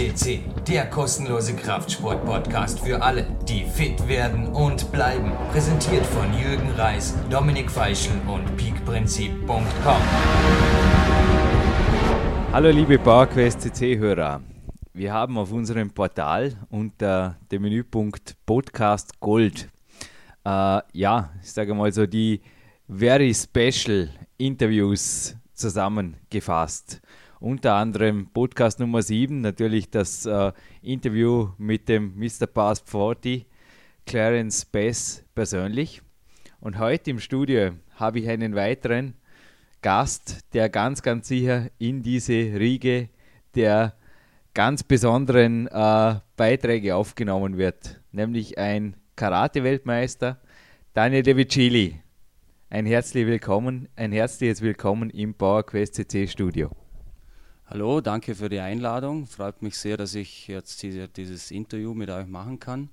CC, der kostenlose Kraftsport-Podcast für alle, die fit werden und bleiben. Präsentiert von Jürgen Reis, Dominik Feischl und peakprinzip.com. Hallo liebe PowerQuest CC-Hörer. Wir haben auf unserem Portal unter dem Menüpunkt Podcast Gold, äh, ja, ich sage mal so die very special Interviews zusammengefasst. Unter anderem Podcast Nummer 7, natürlich das äh, Interview mit dem Mr. Past 40, Clarence Bass persönlich. Und heute im Studio habe ich einen weiteren Gast, der ganz, ganz sicher in diese Riege der ganz besonderen äh, Beiträge aufgenommen wird, nämlich ein Karate-Weltmeister, Daniel De Vicili. Ein herzliches Willkommen, ein herzliches Willkommen im PowerQuest CC Studio. Hallo, danke für die Einladung. Freut mich sehr, dass ich jetzt diese, dieses Interview mit euch machen kann.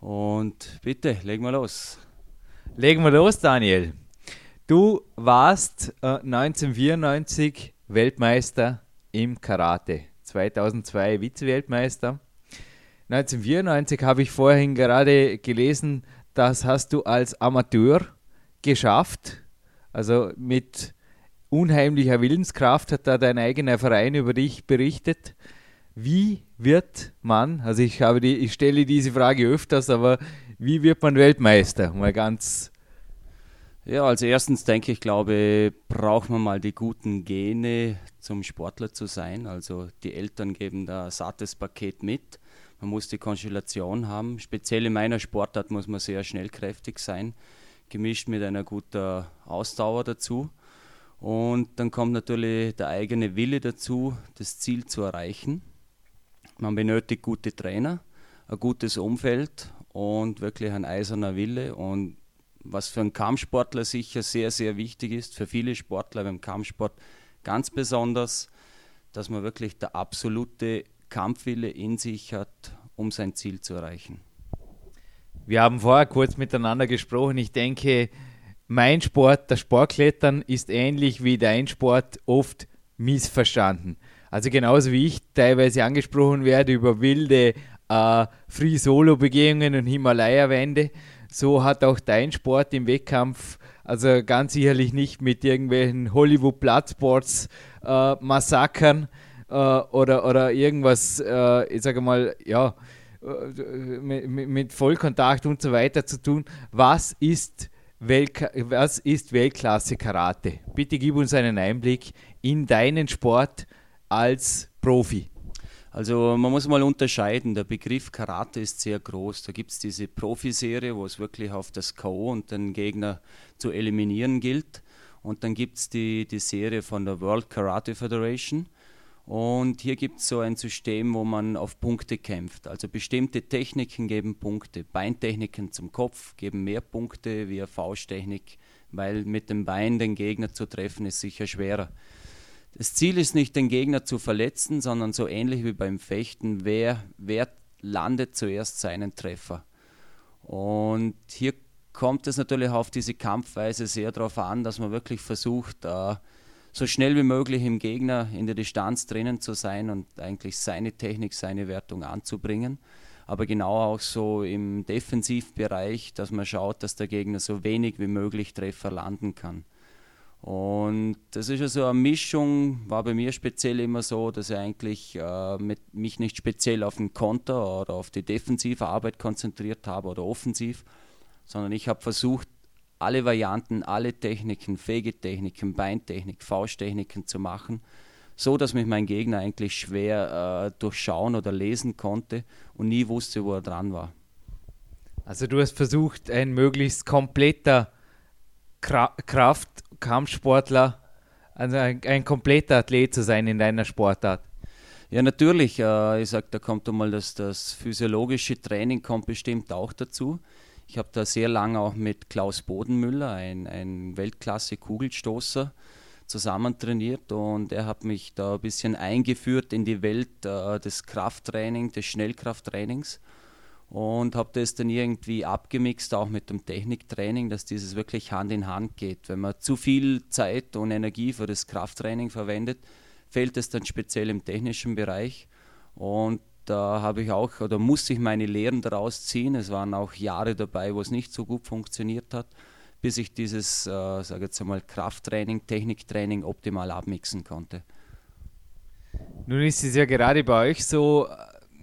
Und bitte, legen wir los. Legen wir los, Daniel. Du warst äh, 1994 Weltmeister im Karate, 2002 Vize-Weltmeister. 1994 habe ich vorhin gerade gelesen, das hast du als Amateur geschafft. Also mit unheimlicher Willenskraft hat da dein eigener Verein über dich berichtet. Wie wird man, also ich habe die, ich stelle diese Frage öfters, aber wie wird man Weltmeister? Mal ganz. Ja, als erstens denke ich, glaube, braucht man mal die guten Gene zum Sportler zu sein. Also die Eltern geben da ein sattes Paket mit. Man muss die Konstellation haben. Speziell in meiner Sportart muss man sehr schnellkräftig sein gemischt mit einer guten Ausdauer dazu. Und dann kommt natürlich der eigene Wille dazu, das Ziel zu erreichen. Man benötigt gute Trainer, ein gutes Umfeld und wirklich ein eiserner Wille. Und was für einen Kampfsportler sicher sehr, sehr wichtig ist, für viele Sportler beim Kampfsport ganz besonders, dass man wirklich der absolute Kampfwille in sich hat, um sein Ziel zu erreichen. Wir haben vorher kurz miteinander gesprochen. Ich denke, mein Sport, das Sportklettern, ist ähnlich wie dein Sport oft missverstanden. Also genauso wie ich teilweise angesprochen werde über wilde äh, Free-Solo-Begehungen und Himalaya-Wände, so hat auch dein Sport im Wettkampf, also ganz sicherlich nicht mit irgendwelchen Hollywood-Platzsports-Massakern äh, äh, oder, oder irgendwas, äh, ich sage mal, ja, mit, mit Vollkontakt und so weiter zu tun. Was ist, Weltka was ist Weltklasse Karate? Bitte gib uns einen Einblick in deinen Sport als Profi. Also man muss mal unterscheiden, der Begriff Karate ist sehr groß. Da gibt es diese Profiserie, wo es wirklich auf das K.O. und den Gegner zu eliminieren gilt. Und dann gibt es die, die Serie von der World Karate Federation. Und hier gibt es so ein System, wo man auf Punkte kämpft. Also bestimmte Techniken geben Punkte. Beintechniken zum Kopf geben mehr Punkte wie eine Fausttechnik, weil mit dem Bein den Gegner zu treffen ist sicher schwerer. Das Ziel ist nicht, den Gegner zu verletzen, sondern so ähnlich wie beim Fechten, wer, wer landet zuerst seinen Treffer. Und hier kommt es natürlich auf diese Kampfweise sehr darauf an, dass man wirklich versucht, äh, so schnell wie möglich im Gegner in der Distanz drinnen zu sein und eigentlich seine Technik, seine Wertung anzubringen. Aber genau auch so im Defensivbereich, dass man schaut, dass der Gegner so wenig wie möglich Treffer landen kann. Und das ist also eine Mischung, war bei mir speziell immer so, dass ich eigentlich äh, mit, mich nicht speziell auf den Konter oder auf die defensive Arbeit konzentriert habe oder offensiv, sondern ich habe versucht, alle Varianten, alle Techniken, Fegetechniken, Beintechnik, Fausttechniken zu machen, so dass mich mein Gegner eigentlich schwer äh, durchschauen oder lesen konnte und nie wusste, wo er dran war. Also du hast versucht, ein möglichst kompletter Kra Kraft, Kampfsportler, also ein, ein, kompletter Athlet zu sein in deiner Sportart. Ja, natürlich. Äh, ich sage, da kommt einmal das, das physiologische Training kommt bestimmt auch dazu. Ich habe da sehr lange auch mit Klaus Bodenmüller, ein, ein Weltklasse-Kugelstoßer, zusammen trainiert und er hat mich da ein bisschen eingeführt in die Welt äh, des Krafttrainings, des Schnellkrafttrainings und habe das dann irgendwie abgemixt, auch mit dem Techniktraining, dass dieses wirklich Hand in Hand geht. Wenn man zu viel Zeit und Energie für das Krafttraining verwendet, fehlt es dann speziell im technischen Bereich. Und da habe ich auch oder musste ich meine Lehren daraus ziehen. Es waren auch Jahre dabei, wo es nicht so gut funktioniert hat, bis ich dieses, äh, sage jetzt einmal, Krafttraining, Techniktraining optimal abmixen konnte. Nun ist es ja gerade bei euch so,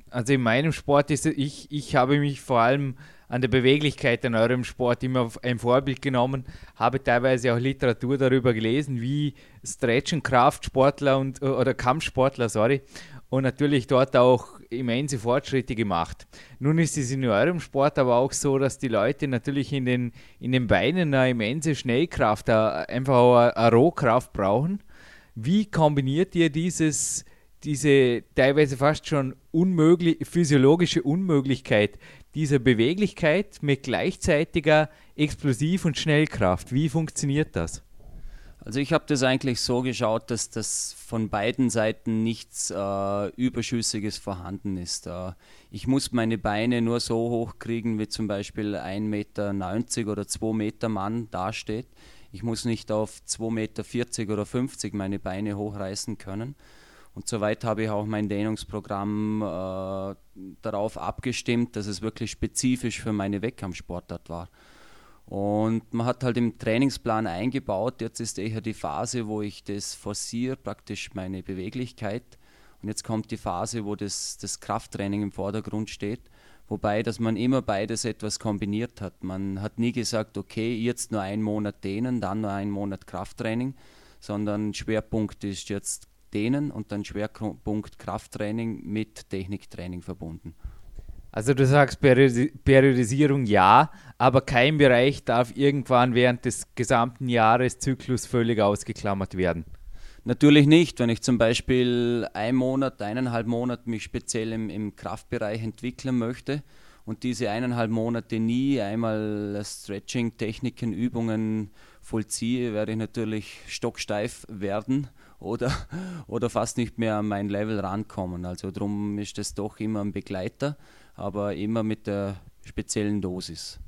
also in meinem Sport ist es, ich, ich habe mich vor allem an der Beweglichkeit in eurem Sport immer ein Vorbild genommen, habe teilweise auch Literatur darüber gelesen, wie Stretchen Kraftsportler und oder Kampfsportler, sorry, und natürlich dort auch immense Fortschritte gemacht. Nun ist es in eurem Sport aber auch so, dass die Leute natürlich in den, in den Beinen eine immense Schnellkraft, einfach auch eine Rohkraft brauchen. Wie kombiniert ihr dieses, diese teilweise fast schon unmöglich, physiologische Unmöglichkeit dieser Beweglichkeit mit gleichzeitiger Explosiv- und Schnellkraft? Wie funktioniert das? Also ich habe das eigentlich so geschaut, dass das von beiden Seiten nichts äh, Überschüssiges vorhanden ist. Äh, ich muss meine Beine nur so hoch kriegen, wie zum Beispiel 1,90 Meter oder 2 Meter Mann dasteht. Ich muss nicht auf 2,40 Meter oder 50 meine Beine hochreißen können. Und soweit habe ich auch mein Dehnungsprogramm äh, darauf abgestimmt, dass es wirklich spezifisch für meine Wettkampfsportart war. Und man hat halt im Trainingsplan eingebaut, jetzt ist eher die Phase, wo ich das forciere, praktisch meine Beweglichkeit. Und jetzt kommt die Phase, wo das, das Krafttraining im Vordergrund steht. Wobei, dass man immer beides etwas kombiniert hat. Man hat nie gesagt, okay, jetzt nur einen Monat dehnen, dann nur einen Monat Krafttraining, sondern Schwerpunkt ist jetzt dehnen und dann Schwerpunkt Krafttraining mit Techniktraining verbunden. Also du sagst Periodisierung ja, aber kein Bereich darf irgendwann während des gesamten Jahreszyklus völlig ausgeklammert werden. Natürlich nicht. Wenn ich zum Beispiel ein Monat, eineinhalb Monate mich speziell im, im Kraftbereich entwickeln möchte und diese eineinhalb Monate nie einmal Stretching, Techniken, Übungen vollziehe, werde ich natürlich stocksteif werden oder, oder fast nicht mehr an mein Level rankommen. Also darum ist das doch immer ein Begleiter, aber immer mit der speziellen Dosis.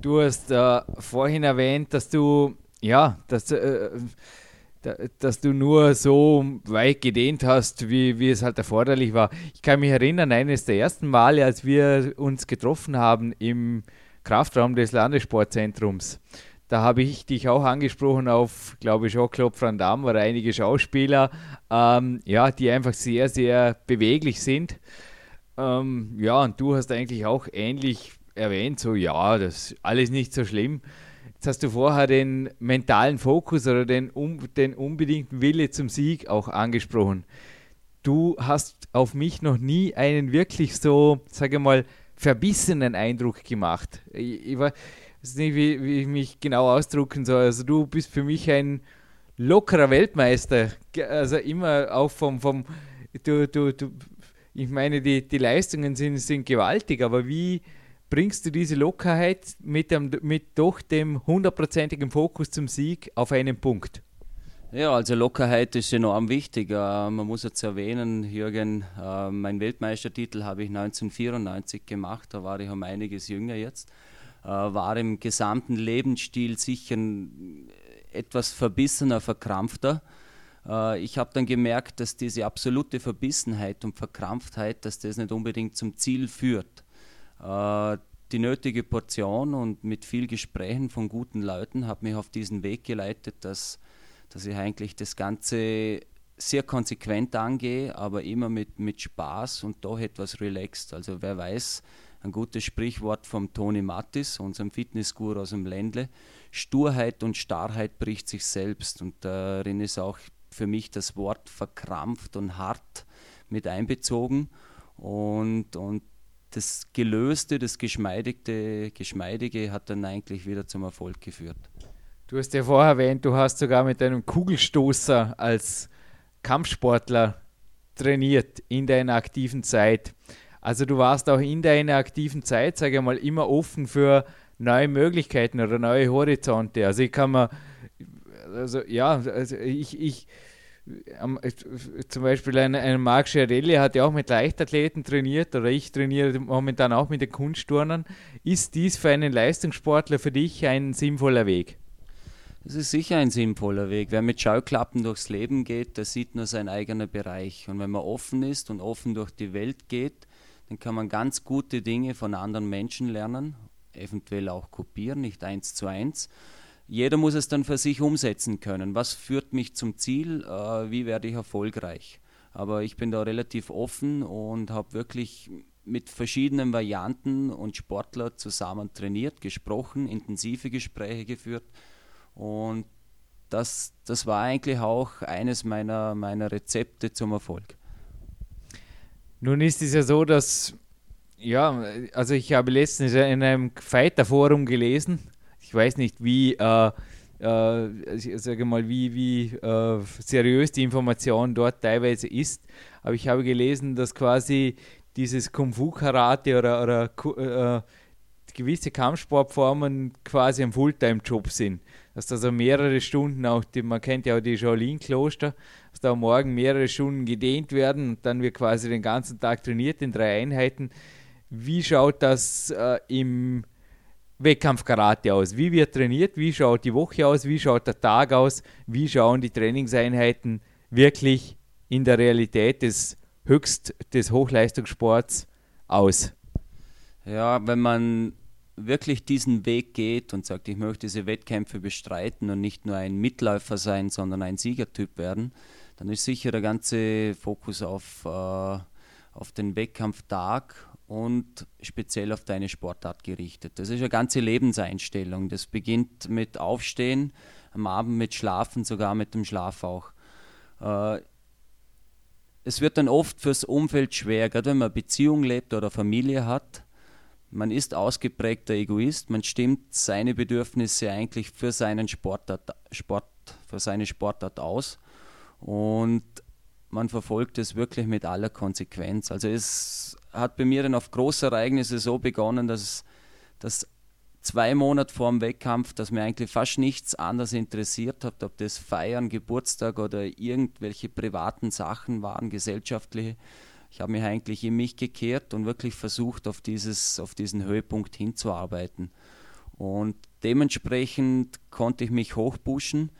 Du hast äh, vorhin erwähnt, dass du ja, dass, äh, dass du nur so weit gedehnt hast, wie, wie es halt erforderlich war. Ich kann mich erinnern, eines der ersten Male, als wir uns getroffen haben im Kraftraum des Landessportzentrums. Da habe ich dich auch angesprochen auf, glaube ich, Jean-Claude Van Damme oder einige Schauspieler, ähm, ja, die einfach sehr, sehr beweglich sind. Ähm, ja, und du hast eigentlich auch ähnlich erwähnt, so ja, das ist alles nicht so schlimm. Jetzt hast du vorher den mentalen Fokus oder den, um, den unbedingten Wille zum Sieg auch angesprochen. Du hast auf mich noch nie einen wirklich so, sage mal, verbissenen Eindruck gemacht. Ich, ich, weiß nicht, wie, wie ich mich genau ausdrucken soll. Also du bist für mich ein lockerer Weltmeister. Also immer auch vom, vom du, du, du, ich meine, die, die Leistungen sind, sind gewaltig, aber wie bringst du diese Lockerheit mit, dem, mit doch dem hundertprozentigen Fokus zum Sieg auf einen Punkt? Ja, also Lockerheit ist enorm wichtig. Äh, man muss jetzt erwähnen, Jürgen, äh, mein Weltmeistertitel habe ich 1994 gemacht, da war ich um einiges jünger jetzt. Äh, war im gesamten Lebensstil sicher etwas verbissener, verkrampfter. Äh, ich habe dann gemerkt, dass diese absolute Verbissenheit und Verkrampftheit, dass das nicht unbedingt zum Ziel führt. Äh, die nötige Portion und mit viel Gesprächen von guten Leuten hat mich auf diesen Weg geleitet, dass, dass ich eigentlich das Ganze sehr konsequent angehe, aber immer mit, mit Spaß und doch etwas relaxed. Also wer weiß, ein gutes Sprichwort vom Toni Mattis, unserem Fitnessguru aus dem Ländle. Sturheit und Starrheit bricht sich selbst. Und darin ist auch für mich das Wort verkrampft und hart mit einbezogen. Und, und das Gelöste, das Geschmeidige, Geschmeidige hat dann eigentlich wieder zum Erfolg geführt. Du hast ja vorher erwähnt, du hast sogar mit einem Kugelstoßer als Kampfsportler trainiert in deiner aktiven Zeit. Also du warst auch in deiner aktiven Zeit, sage ich mal, immer offen für neue Möglichkeiten oder neue Horizonte. Also ich kann mir, also ja, also ich, ich zum Beispiel ein, ein Marc Schiarelli hat ja auch mit Leichtathleten trainiert oder ich trainiere momentan auch mit den Kunstturnern. Ist dies für einen Leistungssportler für dich ein sinnvoller Weg? Es ist sicher ein sinnvoller Weg. Wer mit Scheuklappen durchs Leben geht, der sieht nur seinen eigenen Bereich. Und wenn man offen ist und offen durch die Welt geht, dann kann man ganz gute Dinge von anderen Menschen lernen, eventuell auch kopieren, nicht eins zu eins. Jeder muss es dann für sich umsetzen können. Was führt mich zum Ziel? Äh, wie werde ich erfolgreich? Aber ich bin da relativ offen und habe wirklich mit verschiedenen Varianten und Sportler zusammen trainiert, gesprochen, intensive Gespräche geführt. Und das, das war eigentlich auch eines meiner, meiner Rezepte zum Erfolg. Nun ist es ja so, dass, ja, also ich habe letztens in einem Fighter-Forum gelesen, ich weiß nicht, wie, äh, äh, sage mal, wie, wie äh, seriös die Information dort teilweise ist, aber ich habe gelesen, dass quasi dieses Kung Fu Karate oder, oder äh, gewisse Kampfsportformen quasi ein Fulltime-Job sind. Dass da so mehrere Stunden auch, die, man kennt ja auch die Shaolin-Kloster, dass da Morgen mehrere Stunden gedehnt werden und dann wird quasi den ganzen Tag trainiert in drei Einheiten. Wie schaut das äh, im Wettkampf-Karate aus? Wie wird trainiert? Wie schaut die Woche aus? Wie schaut der Tag aus? Wie schauen die Trainingseinheiten wirklich in der Realität des Höchst des Hochleistungssports aus? Ja, wenn man wirklich diesen Weg geht und sagt, ich möchte diese Wettkämpfe bestreiten und nicht nur ein Mitläufer sein, sondern ein Siegertyp werden, dann ist sicher der ganze Fokus auf, äh, auf den Wettkampftag und speziell auf deine Sportart gerichtet. Das ist eine ganze Lebenseinstellung. Das beginnt mit Aufstehen, am Abend mit Schlafen, sogar mit dem Schlaf auch. Äh, es wird dann oft fürs Umfeld schwer, gerade wenn man Beziehung lebt oder Familie hat. Man ist ausgeprägter Egoist, man stimmt seine Bedürfnisse eigentlich für seinen Sportart, Sport, für seine Sportart aus und man verfolgt es wirklich mit aller Konsequenz. Also es hat bei mir dann auf Großereignisse so begonnen, dass, dass zwei Monate vor dem Wettkampf, dass mir eigentlich fast nichts anderes interessiert hat, ob das Feiern, Geburtstag oder irgendwelche privaten Sachen waren, gesellschaftliche. Ich habe mich eigentlich in mich gekehrt und wirklich versucht, auf, dieses, auf diesen Höhepunkt hinzuarbeiten. Und dementsprechend konnte ich mich hochpushen.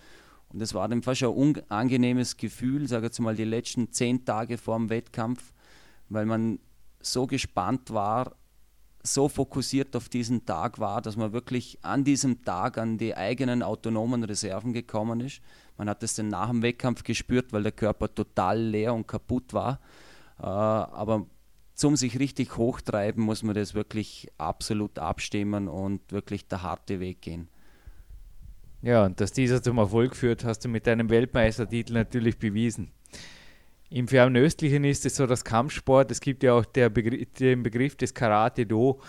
Und das war dann fast ein unangenehmes Gefühl, sage ich jetzt mal, die letzten zehn Tage vor dem Wettkampf, weil man so gespannt war, so fokussiert auf diesen Tag war, dass man wirklich an diesem Tag an die eigenen autonomen Reserven gekommen ist. Man hat es dann nach dem Wettkampf gespürt, weil der Körper total leer und kaputt war. Äh, aber zum sich richtig hochtreiben, muss man das wirklich absolut abstimmen und wirklich der harte Weg gehen. Ja, und dass dieser zum Erfolg führt, hast du mit deinem Weltmeistertitel natürlich bewiesen. Im Fernöstlichen ist es so, dass Kampfsport, es gibt ja auch Begr den Begriff des Karate-Do,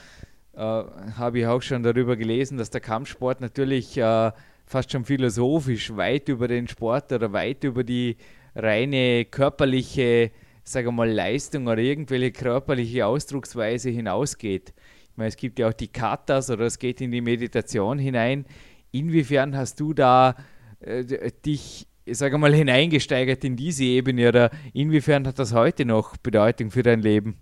äh, habe ich auch schon darüber gelesen, dass der Kampfsport natürlich äh, fast schon philosophisch weit über den Sport oder weit über die reine körperliche, sage mal, Leistung oder irgendwelche körperliche Ausdrucksweise hinausgeht. Ich meine, es gibt ja auch die Katas oder es geht in die Meditation hinein. Inwiefern hast du da äh, dich ich sage mal, hineingesteigert in diese Ebene oder inwiefern hat das heute noch Bedeutung für dein Leben?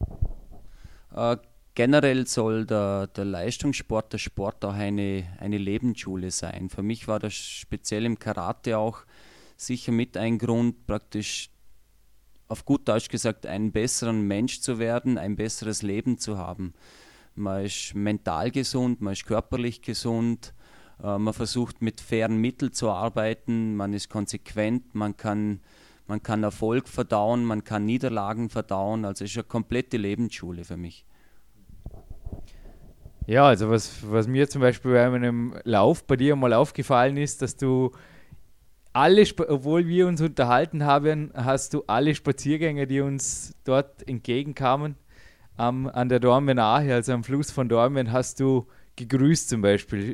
Äh, generell soll der, der Leistungssport, der Sport auch eine, eine Lebensschule sein. Für mich war das speziell im Karate auch sicher mit ein Grund, praktisch auf gut Deutsch gesagt, einen besseren Mensch zu werden, ein besseres Leben zu haben. Man ist mental gesund, man ist körperlich gesund, äh, man versucht mit fairen Mitteln zu arbeiten, man ist konsequent, man kann, man kann Erfolg verdauen, man kann Niederlagen verdauen. Also es ist eine komplette Lebensschule für mich. Ja, also was, was mir zum Beispiel bei meinem Lauf bei dir mal aufgefallen ist, dass du alle, obwohl wir uns unterhalten haben, hast du alle Spaziergänger, die uns dort entgegenkamen, ähm, an der Dormen Ahe, also am Fluss von Dormen, hast du gegrüßt zum Beispiel,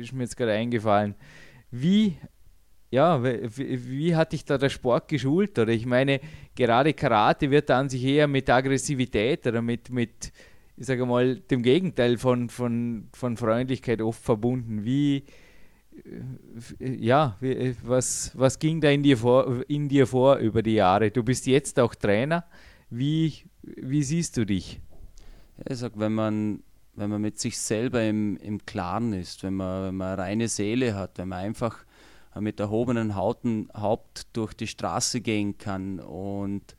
ist mir jetzt gerade eingefallen. Wie, ja, wie, wie, hat dich da der Sport geschult? Oder ich meine, gerade Karate wird an sich eher mit Aggressivität oder mit, mit ich sage mal, dem Gegenteil von, von, von Freundlichkeit oft verbunden. Wie, äh, ja, wie, was, was ging da in dir, vor, in dir vor über die Jahre? Du bist jetzt auch Trainer. Wie, wie siehst du dich? Ich sage, wenn man wenn man mit sich selber im, im Klaren ist, wenn man, wenn man eine reine Seele hat, wenn man einfach mit erhobenen Hauten, Haupt durch die Straße gehen kann und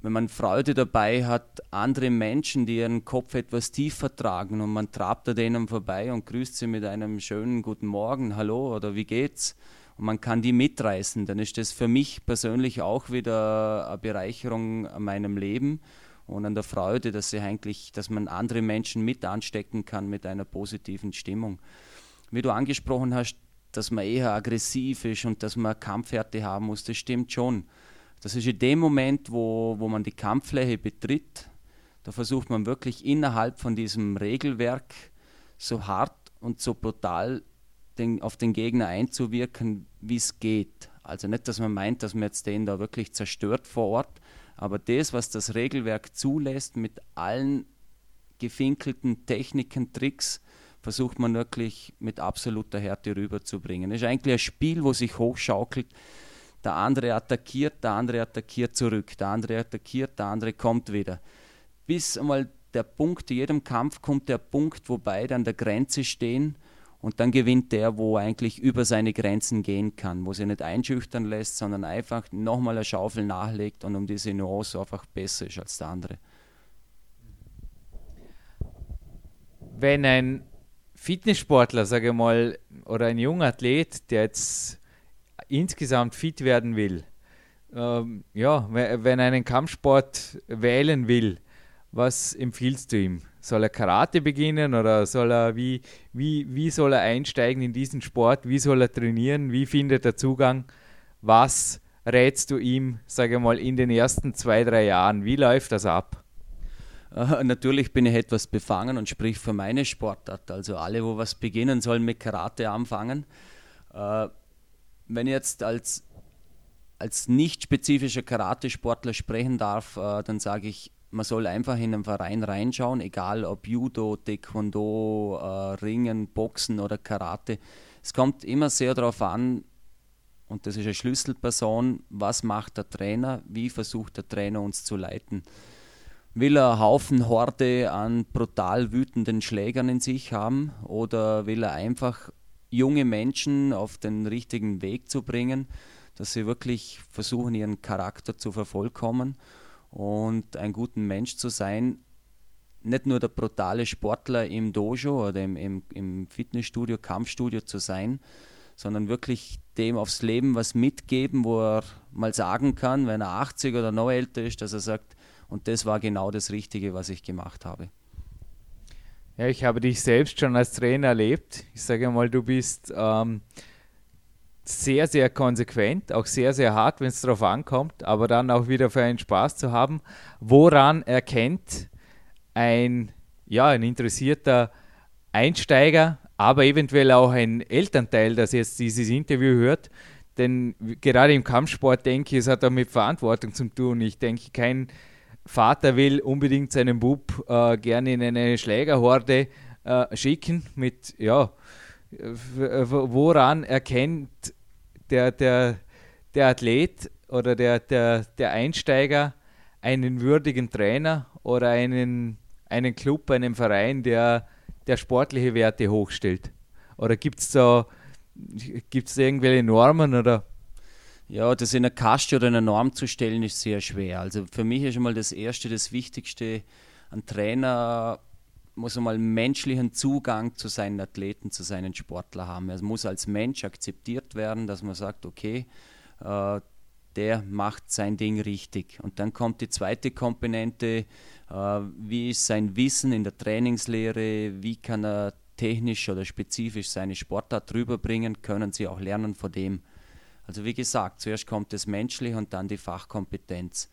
wenn man Freude dabei hat, andere Menschen, die ihren Kopf etwas tiefer tragen und man trabt an denen vorbei und grüßt sie mit einem schönen Guten Morgen, Hallo oder wie geht's? Und man kann die mitreißen, dann ist das für mich persönlich auch wieder eine Bereicherung an meinem Leben und an der Freude, dass, sie eigentlich, dass man andere Menschen mit anstecken kann mit einer positiven Stimmung. Wie du angesprochen hast, dass man eher aggressiv ist und dass man Kampfhärte haben muss, das stimmt schon. Das ist in dem Moment, wo, wo man die Kampffläche betritt, da versucht man wirklich innerhalb von diesem Regelwerk so hart und so brutal den, auf den Gegner einzuwirken, wie es geht. Also nicht, dass man meint, dass man jetzt den da wirklich zerstört vor Ort, aber das, was das Regelwerk zulässt, mit allen gefinkelten Techniken, Tricks, versucht man wirklich mit absoluter Härte rüberzubringen. Es ist eigentlich ein Spiel, wo sich hochschaukelt. Der andere attackiert, der andere attackiert zurück, der andere attackiert, der andere kommt wieder. Bis einmal der Punkt, in jedem Kampf kommt der Punkt, wo beide an der Grenze stehen und dann gewinnt der, wo eigentlich über seine Grenzen gehen kann, wo sie nicht einschüchtern lässt, sondern einfach nochmal eine Schaufel nachlegt und um diese Nuance einfach besser ist als der andere. Wenn ein Fitnesssportler, sage ich mal, oder ein junger Athlet, der jetzt insgesamt fit werden will, ähm, ja, wenn er einen Kampfsport wählen will, was empfiehlst du ihm? Soll er Karate beginnen oder soll er, wie, wie, wie soll er einsteigen in diesen Sport? Wie soll er trainieren? Wie findet er Zugang? Was rätst du ihm, sage mal, in den ersten zwei, drei Jahren? Wie läuft das ab? Äh, natürlich bin ich etwas befangen und sprich für meine Sportart. Also alle, wo was beginnen, sollen mit Karate anfangen. Äh, wenn ich jetzt als, als nicht spezifischer Karate-Sportler sprechen darf, äh, dann sage ich, man soll einfach in einen Verein reinschauen, egal ob Judo, Taekwondo, äh, Ringen, Boxen oder Karate. Es kommt immer sehr darauf an, und das ist eine Schlüsselperson, was macht der Trainer, wie versucht der Trainer uns zu leiten will er Haufen Horde an brutal wütenden Schlägern in sich haben oder will er einfach junge Menschen auf den richtigen Weg zu bringen, dass sie wirklich versuchen, ihren Charakter zu vervollkommen und ein guter Mensch zu sein. Nicht nur der brutale Sportler im Dojo oder im, im, im Fitnessstudio, Kampfstudio zu sein, sondern wirklich dem aufs Leben was mitgeben, wo er mal sagen kann, wenn er 80 oder noch älter ist, dass er sagt, und das war genau das Richtige, was ich gemacht habe. Ja, ich habe dich selbst schon als Trainer erlebt. Ich sage mal, du bist ähm, sehr, sehr konsequent, auch sehr, sehr hart, wenn es darauf ankommt, aber dann auch wieder für einen Spaß zu haben. Woran erkennt ein, ja, ein interessierter Einsteiger, aber eventuell auch ein Elternteil, das jetzt dieses Interview hört, denn gerade im Kampfsport denke ich, es hat auch mit Verantwortung zu tun. Ich denke, kein Vater will unbedingt seinen Bub äh, gerne in eine Schlägerhorde äh, schicken mit, ja, woran erkennt der, der, der Athlet oder der, der, der Einsteiger einen würdigen Trainer oder einen, einen Club, einen Verein, der, der sportliche Werte hochstellt? Oder gibt es da, gibt's irgendwelche Normen oder ja, das in eine Kaste oder in eine Norm zu stellen, ist sehr schwer. Also für mich ist einmal das Erste, das Wichtigste, ein Trainer muss einmal menschlichen Zugang zu seinen Athleten, zu seinen Sportlern haben. Er muss als Mensch akzeptiert werden, dass man sagt, okay, äh, der macht sein Ding richtig. Und dann kommt die zweite Komponente, äh, wie ist sein Wissen in der Trainingslehre, wie kann er technisch oder spezifisch seine Sportart rüberbringen, können sie auch lernen von dem. Also wie gesagt, zuerst kommt das Menschliche und dann die Fachkompetenz.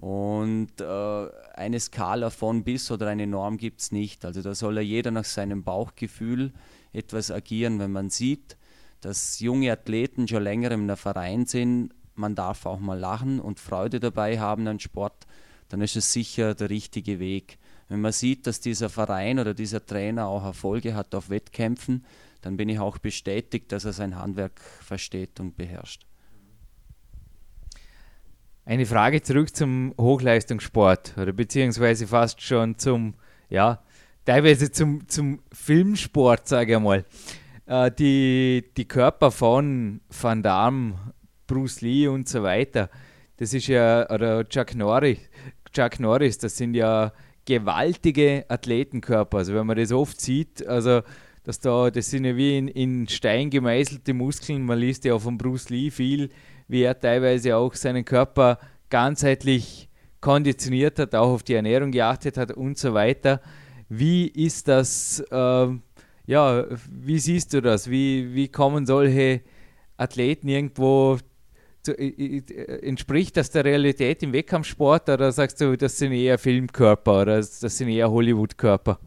Und äh, eine Skala von bis oder eine Norm gibt es nicht. Also da soll ja jeder nach seinem Bauchgefühl etwas agieren. Wenn man sieht, dass junge Athleten schon länger im Verein sind, man darf auch mal lachen und Freude dabei haben an Sport, dann ist es sicher der richtige Weg. Wenn man sieht, dass dieser Verein oder dieser Trainer auch Erfolge hat auf Wettkämpfen, dann bin ich auch bestätigt, dass er sein Handwerk versteht und beherrscht. Eine Frage zurück zum Hochleistungssport oder beziehungsweise fast schon zum, ja, teilweise zum, zum Filmsport, sage ich mal. äh, die, die Körper von Van Damme, Bruce Lee und so weiter, das ist ja, oder Chuck Norris, Chuck Norris, das sind ja gewaltige Athletenkörper. Also wenn man das oft sieht, also dass da, das sind ja wie in, in Stein gemeißelte Muskeln. Man liest ja auch von Bruce Lee viel, wie er teilweise auch seinen Körper ganzheitlich konditioniert hat, auch auf die Ernährung geachtet hat und so weiter. Wie ist das, äh, ja, wie siehst du das? Wie, wie kommen solche Athleten irgendwo, zu, entspricht das der Realität im Wettkampfsport oder sagst du, das sind eher Filmkörper oder das sind eher Hollywood-Körper?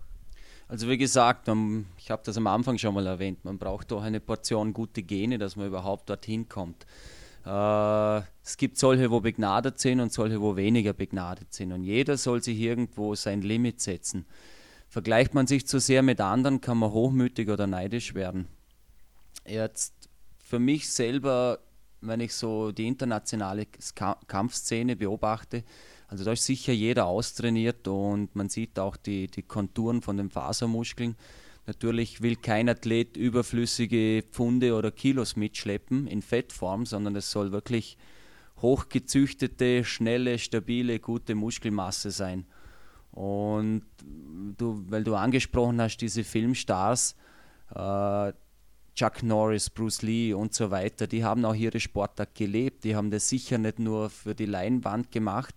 Also wie gesagt, ich habe das am Anfang schon mal erwähnt, man braucht doch eine Portion gute Gene, dass man überhaupt dorthin kommt. Äh, es gibt solche, wo begnadet sind und solche, wo weniger begnadet sind. Und jeder soll sich irgendwo sein Limit setzen. Vergleicht man sich zu sehr mit anderen, kann man hochmütig oder neidisch werden. Jetzt für mich selber, wenn ich so die internationale Kampfszene beobachte, also da ist sicher jeder austrainiert und man sieht auch die, die Konturen von den Fasermuskeln. Natürlich will kein Athlet überflüssige Pfunde oder Kilos mitschleppen in Fettform, sondern es soll wirklich hochgezüchtete, schnelle, stabile, gute Muskelmasse sein. Und du, weil du angesprochen hast, diese Filmstars, äh, Chuck Norris, Bruce Lee und so weiter, die haben auch ihre Sportart gelebt. Die haben das sicher nicht nur für die Leinwand gemacht,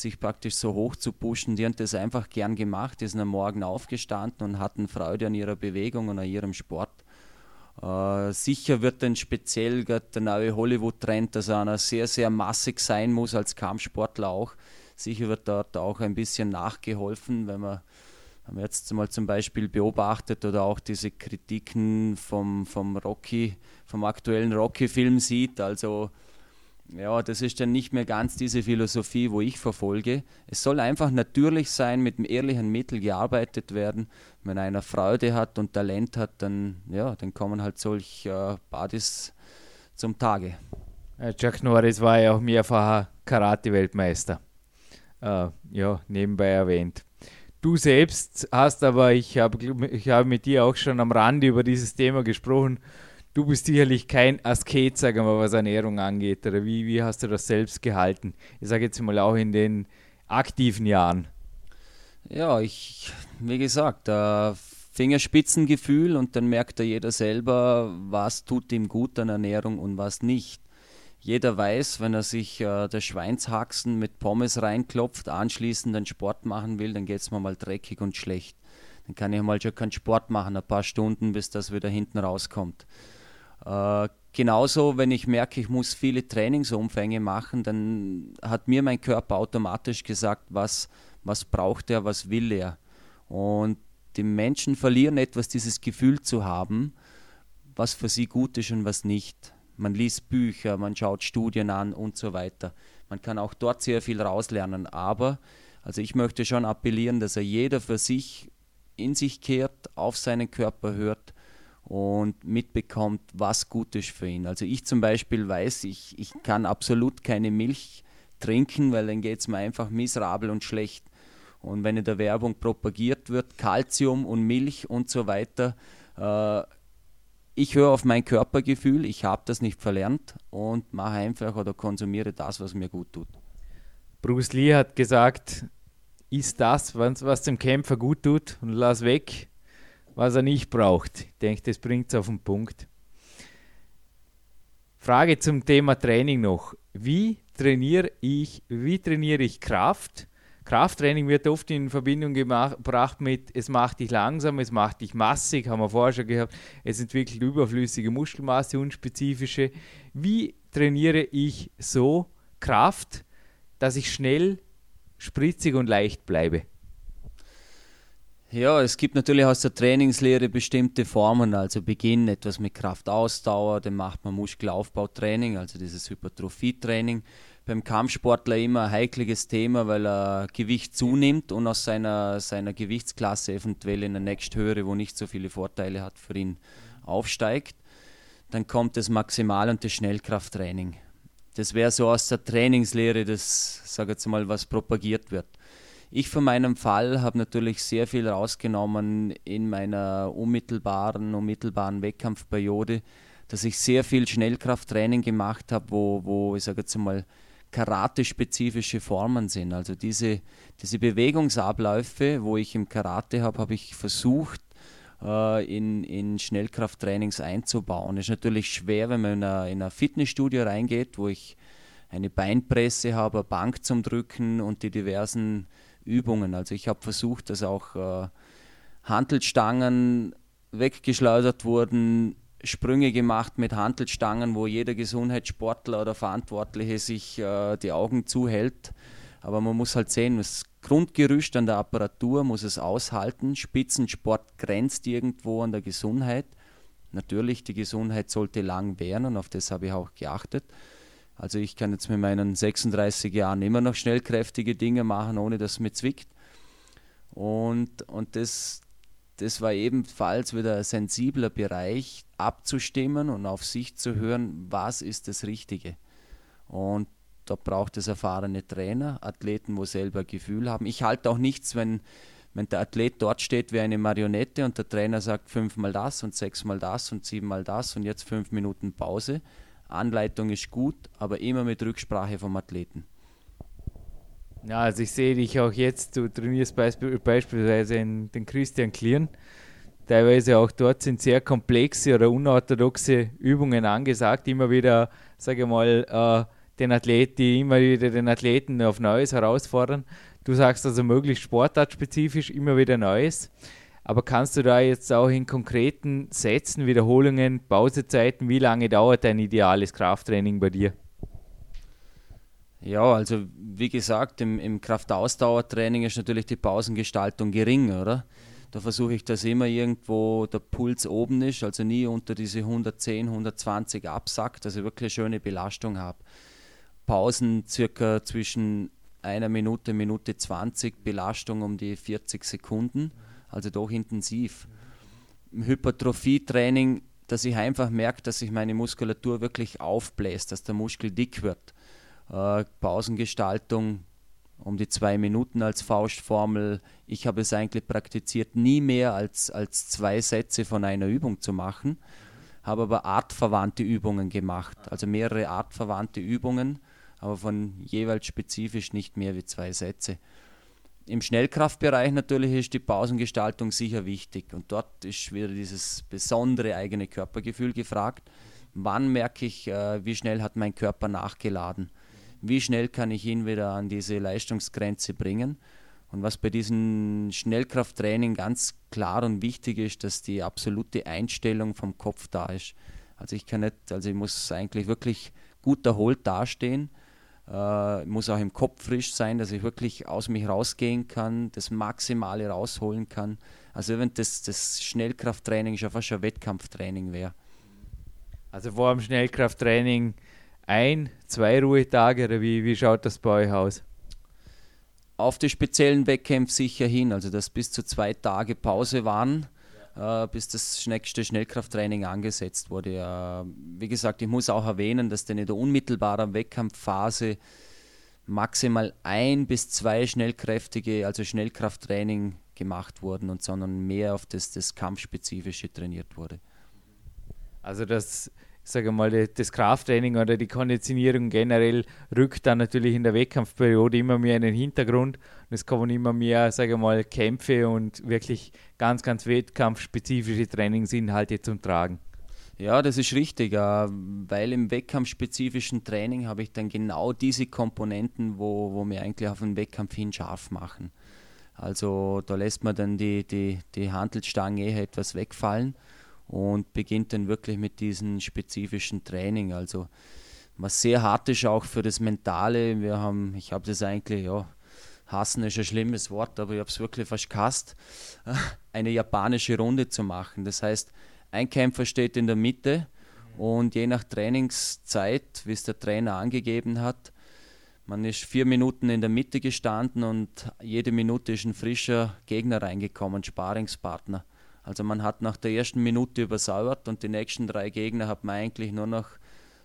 sich praktisch so hoch zu pushen. Die haben das einfach gern gemacht, die sind am Morgen aufgestanden und hatten Freude an ihrer Bewegung und an ihrem Sport. Äh, sicher wird dann speziell der neue Hollywood-Trend, dass einer sehr, sehr massig sein muss als Kampfsportler auch. Sicher wird dort auch ein bisschen nachgeholfen, wenn man haben wir jetzt mal zum Beispiel beobachtet oder auch diese Kritiken vom, vom Rocky, vom aktuellen Rocky-Film sieht. Also ja, das ist dann nicht mehr ganz diese Philosophie, wo ich verfolge. Es soll einfach natürlich sein, mit einem ehrlichen Mittel gearbeitet werden. Wenn einer Freude hat und Talent hat, dann, ja, dann kommen halt solch äh, Badis zum Tage. Chuck Norris war ja auch mehrfacher Karate-Weltmeister. Äh, ja, nebenbei erwähnt. Du selbst hast aber, ich habe ich hab mit dir auch schon am Rande über dieses Thema gesprochen, du bist sicherlich kein Asket, sagen wir mal, was Ernährung angeht. Oder wie, wie hast du das selbst gehalten? Ich sage jetzt mal auch in den aktiven Jahren. Ja, ich, wie gesagt, äh, Fingerspitzengefühl und dann merkt ja jeder selber, was tut ihm gut an Ernährung und was nicht. Jeder weiß, wenn er sich äh, der Schweinshaxen mit Pommes reinklopft, anschließend den Sport machen will, dann geht es mir mal dreckig und schlecht. Dann kann ich mal schon keinen Sport machen, ein paar Stunden, bis das wieder hinten rauskommt. Äh, genauso, wenn ich merke, ich muss viele Trainingsumfänge machen, dann hat mir mein Körper automatisch gesagt, was, was braucht er, was will er. Und die Menschen verlieren etwas dieses Gefühl zu haben, was für sie gut ist und was nicht. Man liest Bücher, man schaut Studien an und so weiter. Man kann auch dort sehr viel rauslernen, aber also ich möchte schon appellieren, dass er jeder für sich in sich kehrt, auf seinen Körper hört und mitbekommt, was gut ist für ihn. Also ich zum Beispiel weiß, ich, ich kann absolut keine Milch trinken, weil dann geht es mir einfach miserabel und schlecht. Und wenn in der Werbung propagiert wird, Kalzium und Milch und so weiter, äh, ich höre auf mein Körpergefühl, ich habe das nicht verlernt und mache einfach oder konsumiere das, was mir gut tut. Bruce Lee hat gesagt, ist das, was dem Kämpfer gut tut und lass weg, was er nicht braucht. Ich denke, das bringt es auf den Punkt. Frage zum Thema Training noch. Wie trainiere ich, wie trainiere ich Kraft? Krafttraining wird oft in Verbindung gebracht mit, es macht dich langsam, es macht dich massig, haben wir vorher schon gehabt, es entwickelt überflüssige Muskelmasse, unspezifische. Wie trainiere ich so Kraft, dass ich schnell, spritzig und leicht bleibe? Ja, es gibt natürlich aus der Trainingslehre bestimmte Formen. Also Beginn etwas mit Kraftausdauer, dann macht man Muskelaufbautraining, also dieses Hypertrophietraining. Beim Kampfsportler immer ein heikliges Thema, weil er Gewicht zunimmt und aus seiner, seiner Gewichtsklasse eventuell in eine nächsthöhere, wo nicht so viele Vorteile hat, für ihn aufsteigt. Dann kommt das Maximal- und das Schnellkrafttraining. Das wäre so aus der Trainingslehre, das, sage jetzt mal, was propagiert wird. Ich von meinem Fall habe natürlich sehr viel rausgenommen in meiner unmittelbaren, unmittelbaren Wettkampfperiode, dass ich sehr viel Schnellkrafttraining gemacht habe, wo, wo ich sage jetzt mal, Karate-spezifische Formen sind. Also diese, diese Bewegungsabläufe, wo ich im Karate habe, habe ich versucht, äh, in, in Schnellkrafttrainings einzubauen. Das ist natürlich schwer, wenn man in ein Fitnessstudio reingeht, wo ich eine Beinpresse habe, eine Bank zum Drücken und die diversen Übungen. Also ich habe versucht, dass auch äh, Hantelstangen weggeschleudert wurden, Sprünge gemacht mit Hantelstangen, wo jeder Gesundheitssportler oder Verantwortliche sich äh, die Augen zuhält. Aber man muss halt sehen, das Grundgerüst an der Apparatur muss es aushalten. Spitzensport grenzt irgendwo an der Gesundheit. Natürlich, die Gesundheit sollte lang währen und auf das habe ich auch geachtet. Also ich kann jetzt mit meinen 36 Jahren immer noch schnellkräftige Dinge machen, ohne dass es mir zwickt. Und, und das, das war ebenfalls wieder ein sensibler Bereich, abzustimmen und auf sich zu hören, was ist das Richtige. Und da braucht es erfahrene Trainer, Athleten, wo selber Gefühl haben. Ich halte auch nichts, wenn, wenn der Athlet dort steht wie eine Marionette und der Trainer sagt fünfmal das und sechsmal das und siebenmal das und jetzt fünf Minuten Pause. Anleitung ist gut, aber immer mit Rücksprache vom Athleten. Ja, also ich sehe dich auch jetzt, du trainierst beisp beispielsweise in den Christian Klieren. Teilweise auch dort sind sehr komplexe oder unorthodoxe Übungen angesagt. Immer wieder, sage ich mal, äh, den Athleten, die immer wieder den Athleten auf Neues herausfordern. Du sagst also möglichst sportartspezifisch immer wieder Neues. Aber kannst du da jetzt auch in konkreten Sätzen, Wiederholungen, Pausezeiten, wie lange dauert dein ideales Krafttraining bei dir? Ja, also wie gesagt, im, im Kraftausdauertraining ist natürlich die Pausengestaltung gering, oder? Da versuche ich, dass immer irgendwo der Puls oben ist, also nie unter diese 110, 120 absackt, dass ich wirklich eine schöne Belastung habe. Pausen circa zwischen einer Minute, Minute 20, Belastung um die 40 Sekunden, also doch intensiv. Im Hypertrophie-Training, dass ich einfach merke, dass sich meine Muskulatur wirklich aufbläst, dass der Muskel dick wird. Äh, Pausengestaltung um die zwei Minuten als Faustformel. Ich habe es eigentlich praktiziert, nie mehr als, als zwei Sätze von einer Übung zu machen, habe aber artverwandte Übungen gemacht, also mehrere artverwandte Übungen aber von jeweils spezifisch nicht mehr wie zwei Sätze. Im Schnellkraftbereich natürlich ist die Pausengestaltung sicher wichtig und dort ist wieder dieses besondere eigene Körpergefühl gefragt. Wann merke ich, äh, wie schnell hat mein Körper nachgeladen? Wie schnell kann ich ihn wieder an diese Leistungsgrenze bringen? Und was bei diesem Schnellkrafttraining ganz klar und wichtig ist, dass die absolute Einstellung vom Kopf da ist. Also ich kann nicht, also ich muss eigentlich wirklich gut erholt dastehen äh, muss auch im Kopf frisch sein, dass ich wirklich aus mich rausgehen kann, das Maximale rausholen kann. Also wenn das, das Schnellkrafttraining schon fast ein Wettkampftraining wäre. Also vor dem Schnellkrafttraining ein, zwei Ruhetage oder wie, wie schaut das bei euch aus? Auf die speziellen Wettkämpfe sicher hin, also dass bis zu zwei Tage Pause waren bis das nächste Schnellkrafttraining angesetzt wurde. Äh, wie gesagt, ich muss auch erwähnen, dass denn in der unmittelbaren Wettkampfphase maximal ein bis zwei schnellkräftige, also Schnellkrafttraining gemacht wurden und sondern mehr auf das, das Kampfspezifische trainiert wurde. Also das sage mal, das Krafttraining oder die Konditionierung generell rückt dann natürlich in der Wettkampfperiode immer mehr in den Hintergrund und es kommen immer mehr, sage mal, Kämpfe und wirklich ganz, ganz wettkampfspezifische Trainingsinhalte zum Tragen. Ja, das ist richtig, äh, weil im wettkampfspezifischen Training habe ich dann genau diese Komponenten, wo, wo mir eigentlich auf den Wettkampf hin scharf machen. Also da lässt man dann die, die, die Handelstange etwas wegfallen und beginnt dann wirklich mit diesem spezifischen Training. Also was sehr hart ist auch für das Mentale. Wir haben, ich habe das eigentlich, ja, hassen ist ein schlimmes Wort, aber ich habe es wirklich fast gehasst, eine japanische Runde zu machen. Das heißt, ein Kämpfer steht in der Mitte und je nach Trainingszeit, wie es der Trainer angegeben hat, man ist vier Minuten in der Mitte gestanden und jede Minute ist ein frischer Gegner reingekommen, Sparingspartner. Also man hat nach der ersten Minute übersauert und die nächsten drei Gegner hat man eigentlich nur noch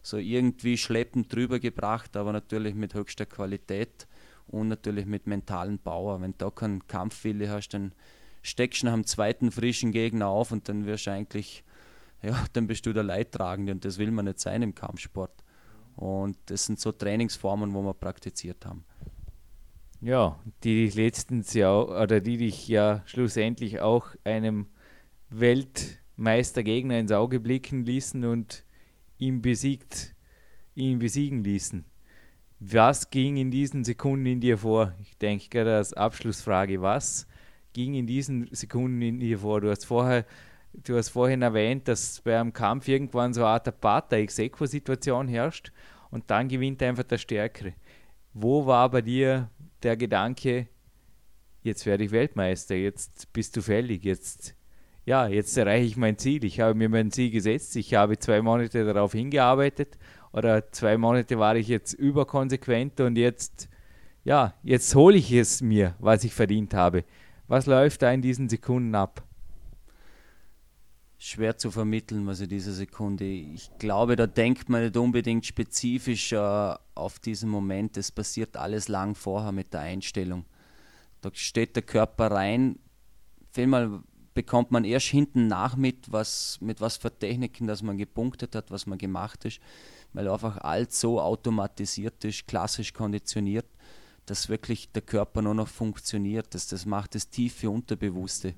so irgendwie schleppend drüber gebracht, aber natürlich mit höchster Qualität. und natürlich mit mentalen Power. Wenn du da keinen Kampfwille hast, dann steckst du nach dem zweiten frischen Gegner auf und dann wirst du eigentlich, ja, dann bist du der Leidtragende und das will man nicht sein im Kampfsport. Und das sind so Trainingsformen, wo wir praktiziert haben. Ja, die letztens ja, oder die dich ja schlussendlich auch einem Weltmeistergegner ins Auge blicken ließen und ihn besiegt, ihn besiegen ließen. Was ging in diesen Sekunden in dir vor? Ich denke gerade als Abschlussfrage, was ging in diesen Sekunden in dir vor? Du hast vorher, du hast vorhin erwähnt, dass bei einem Kampf irgendwann so eine Art Apartheid Exequo-Situation herrscht und dann gewinnt einfach der Stärkere. Wo war bei dir der Gedanke, jetzt werde ich Weltmeister, jetzt bist du fällig, jetzt, ja, jetzt erreiche ich mein Ziel. Ich habe mir mein Ziel gesetzt, ich habe zwei Monate darauf hingearbeitet oder zwei Monate war ich jetzt überkonsequent und jetzt, ja, jetzt hole ich es mir, was ich verdient habe. Was läuft da in diesen Sekunden ab? Schwer zu vermitteln, was in dieser Sekunde. Ich glaube, da denkt man nicht unbedingt spezifisch äh, auf diesen Moment. Es passiert alles lang vorher mit der Einstellung. Da steht der Körper rein. Vielmal bekommt man erst hinten nach mit, was, mit was für Techniken, dass man gepunktet hat, was man gemacht ist, weil einfach alles so automatisiert ist, klassisch konditioniert, dass wirklich der Körper nur noch funktioniert. Das, das macht das tiefe Unterbewusste.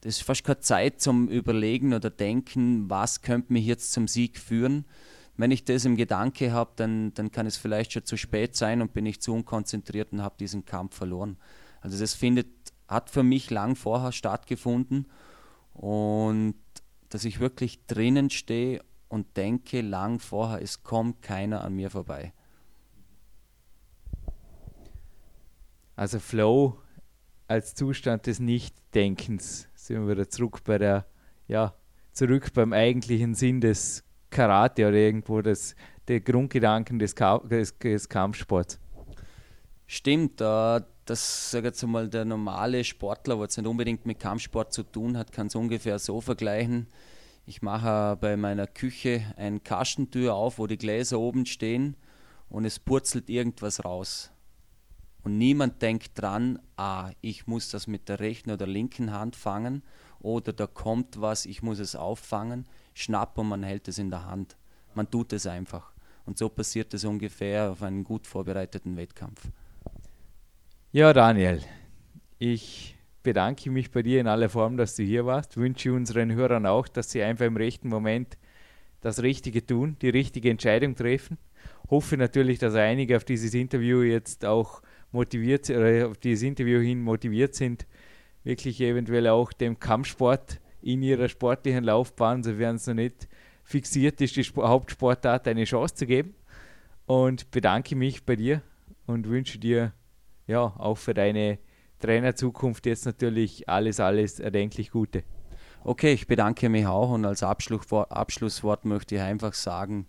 Das ist fast keine Zeit zum Überlegen oder Denken, was könnte mich jetzt zum Sieg führen. Wenn ich das im Gedanke habe, dann, dann kann es vielleicht schon zu spät sein und bin ich zu unkonzentriert und habe diesen Kampf verloren. Also das findet, hat für mich lang vorher stattgefunden und dass ich wirklich drinnen stehe und denke lang vorher, es kommt keiner an mir vorbei. Also Flow als Zustand des Nichtdenkens. Sind wir wieder zurück bei der, ja, zurück beim eigentlichen Sinn des Karate oder irgendwo das, der Grundgedanken des, des, des Kampfsports. Stimmt, äh, das sage jetzt mal der normale Sportler, was nicht unbedingt mit Kampfsport zu tun hat, kann es ungefähr so vergleichen. Ich mache bei meiner Küche eine Kaschentür auf, wo die Gläser oben stehen und es purzelt irgendwas raus. Und niemand denkt dran, ah, ich muss das mit der rechten oder linken Hand fangen oder da kommt was, ich muss es auffangen. Schnapp und man hält es in der Hand. Man tut es einfach. Und so passiert es ungefähr auf einen gut vorbereiteten Wettkampf. Ja, Daniel, ich bedanke mich bei dir in aller Form, dass du hier warst. Wünsche unseren Hörern auch, dass sie einfach im rechten Moment das Richtige tun, die richtige Entscheidung treffen. Hoffe natürlich, dass einige auf dieses Interview jetzt auch motiviert oder auf dieses Interview hin motiviert sind, wirklich eventuell auch dem Kampfsport in ihrer sportlichen Laufbahn, sofern es noch nicht fixiert ist, die Hauptsportart eine Chance zu geben. Und bedanke mich bei dir und wünsche dir ja auch für deine Trainerzukunft jetzt natürlich alles, alles erdenklich Gute. Okay, ich bedanke mich auch und als Abschlusswort möchte ich einfach sagen,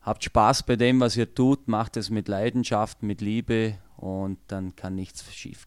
habt Spaß bei dem, was ihr tut, macht es mit Leidenschaft, mit Liebe und dann kann nichts schief